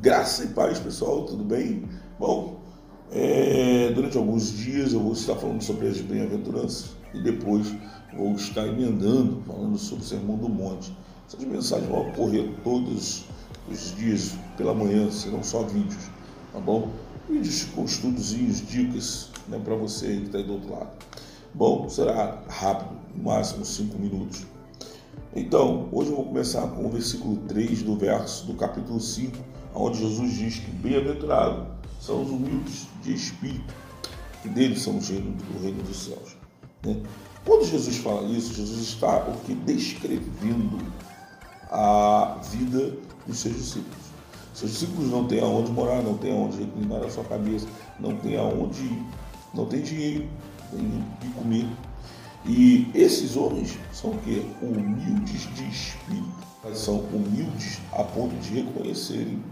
Graça e paz, pessoal, tudo bem? Bom, é, durante alguns dias eu vou estar falando sobre as bem-aventuranças e depois vou estar emendando, falando sobre o Sermão do Monte. Essas mensagens vão ocorrer todos os dias pela manhã, serão só vídeos, tá bom? Vídeos com estudozinhos, dicas né, para você que está aí do outro lado. Bom, será rápido, no máximo 5 minutos. Então, hoje eu vou começar com o versículo 3 do verso do capítulo 5, onde Jesus diz que bem-aventurado são os humildes de espírito, que deles são os do reino dos céus. Né? Quando Jesus fala isso, Jesus está o que descrevendo a vida dos seus discípulos. Seus discípulos não têm aonde morar, não têm aonde reclinar a sua cabeça, não têm aonde não têm dinheiro, nem de comer. E esses homens são o quê? Humildes de espírito. Elas são humildes a ponto de reconhecerem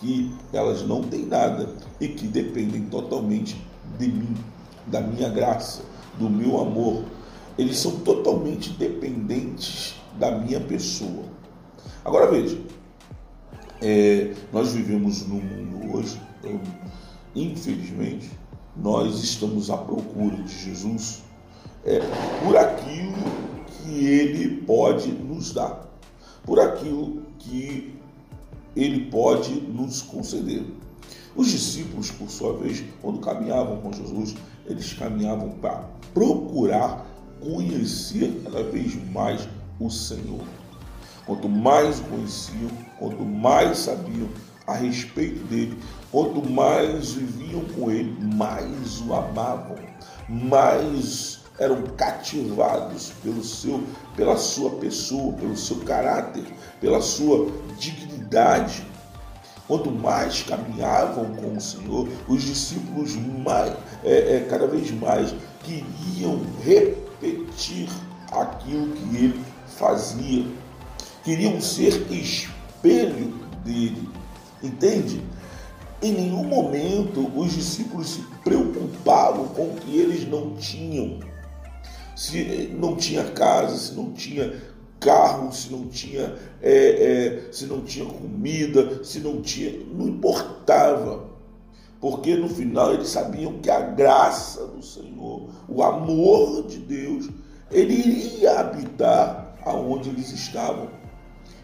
que elas não têm nada e que dependem totalmente de mim, da minha graça, do meu amor. Eles são totalmente dependentes da minha pessoa. Agora veja, é, nós vivemos num mundo hoje, então, infelizmente, nós estamos à procura de Jesus é, por aquilo que ele pode nos dar, por aquilo que ele pode nos conceder. Os discípulos, por sua vez, quando caminhavam com Jesus, eles caminhavam para procurar conhecer cada vez mais o Senhor. Quanto mais conheciam, quanto mais sabiam a respeito dele, quanto mais viviam com ele, mais o amavam, mais eram cativados pelo seu, pela sua pessoa, pelo seu caráter, pela sua dignidade. Quanto mais caminhavam com o Senhor, os discípulos mais, é, é, cada vez mais queriam repetir aquilo que ele fazia, queriam ser espelho dele, entende? Em nenhum momento os discípulos se preocupavam com o que eles não tinham se não tinha casa, se não tinha carro, se não tinha, é, é, se não tinha comida, se não tinha, não importava. Porque no final eles sabiam que a graça do Senhor, o amor de Deus, ele iria habitar aonde eles estavam.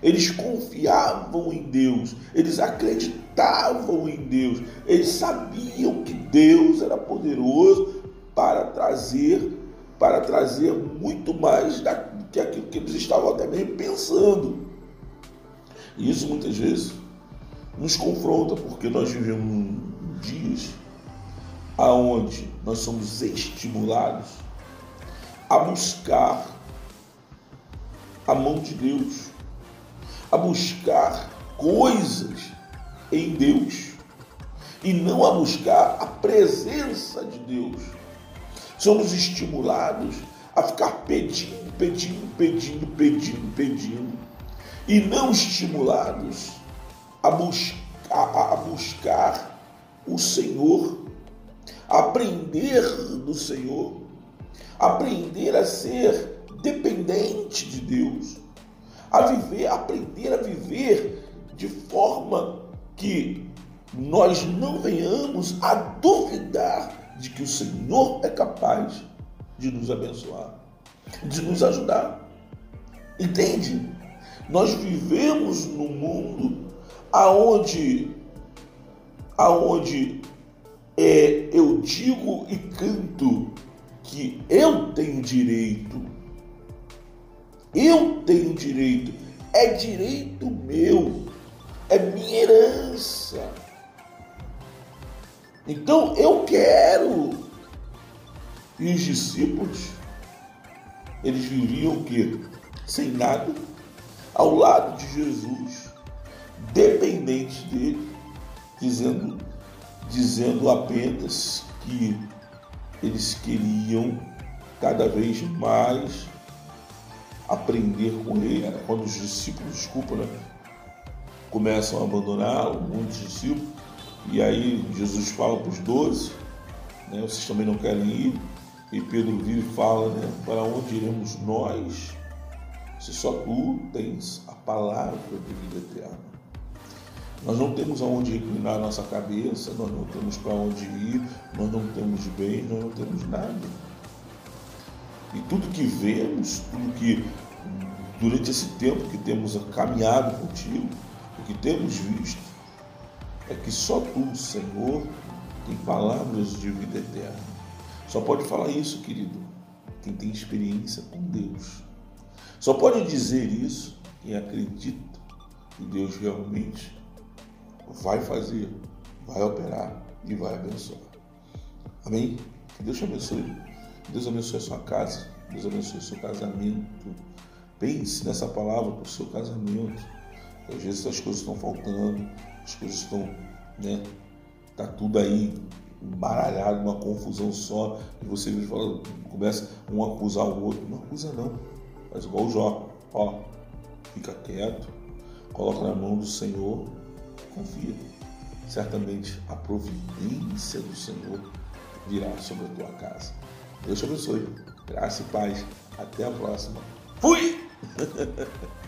Eles confiavam em Deus, eles acreditavam em Deus, eles sabiam que Deus era poderoso para trazer para trazer muito mais do que aquilo que eles estavam até mesmo pensando. E isso muitas vezes nos confronta, porque nós vivemos dias aonde nós somos estimulados a buscar a mão de Deus, a buscar coisas em Deus e não a buscar a presença de Deus somos estimulados a ficar pedindo, pedindo, pedindo, pedindo, pedindo, e não estimulados a, bus a, a buscar o Senhor, aprender do Senhor, aprender a ser dependente de Deus, a viver, aprender a viver de forma que nós não venhamos a duvidar de que o Senhor é capaz de nos abençoar, de nos ajudar. Entende? Nós vivemos num mundo aonde aonde é, eu digo e canto que eu tenho direito. Eu tenho direito. É direito meu. É minha herança. Então eu quero. E os discípulos, eles viviam o quê? Sem nada, ao lado de Jesus, dependente dele, dizendo, dizendo apenas que eles queriam cada vez mais aprender com ele. Quando os discípulos, desculpa, né, começam a abandonar o mundo dos discípulos, e aí Jesus fala para os doze, né, vocês também não querem ir? E Pedro vira e fala, né, para onde iremos nós, se só tu tens a palavra de vida eterna. Nós não temos aonde reclinar a nossa cabeça, nós não temos para onde ir, nós não temos bem, nós não temos nada. E tudo que vemos, tudo que durante esse tempo que temos caminhado contigo, o que temos visto, é que só tu, Senhor, tem palavras de vida eterna. Só pode falar isso, querido, quem tem experiência com Deus. Só pode dizer isso quem acredita que Deus realmente vai fazer, vai operar e vai abençoar. Amém? Que Deus te abençoe. Que Deus abençoe a sua casa. Que Deus abençoe o seu casamento. Pense nessa palavra para o seu casamento. Às vezes as coisas estão faltando, as coisas estão, né? Tá tudo aí embaralhado, uma confusão só, e você fala, começa um a acusar o outro. Não acusa não. Faz igual o Jó. Ó, fica quieto, coloca na mão do Senhor, confia. Certamente a providência do Senhor virá sobre a tua casa. Deus te abençoe. Graça e paz. Até a próxima. Fui!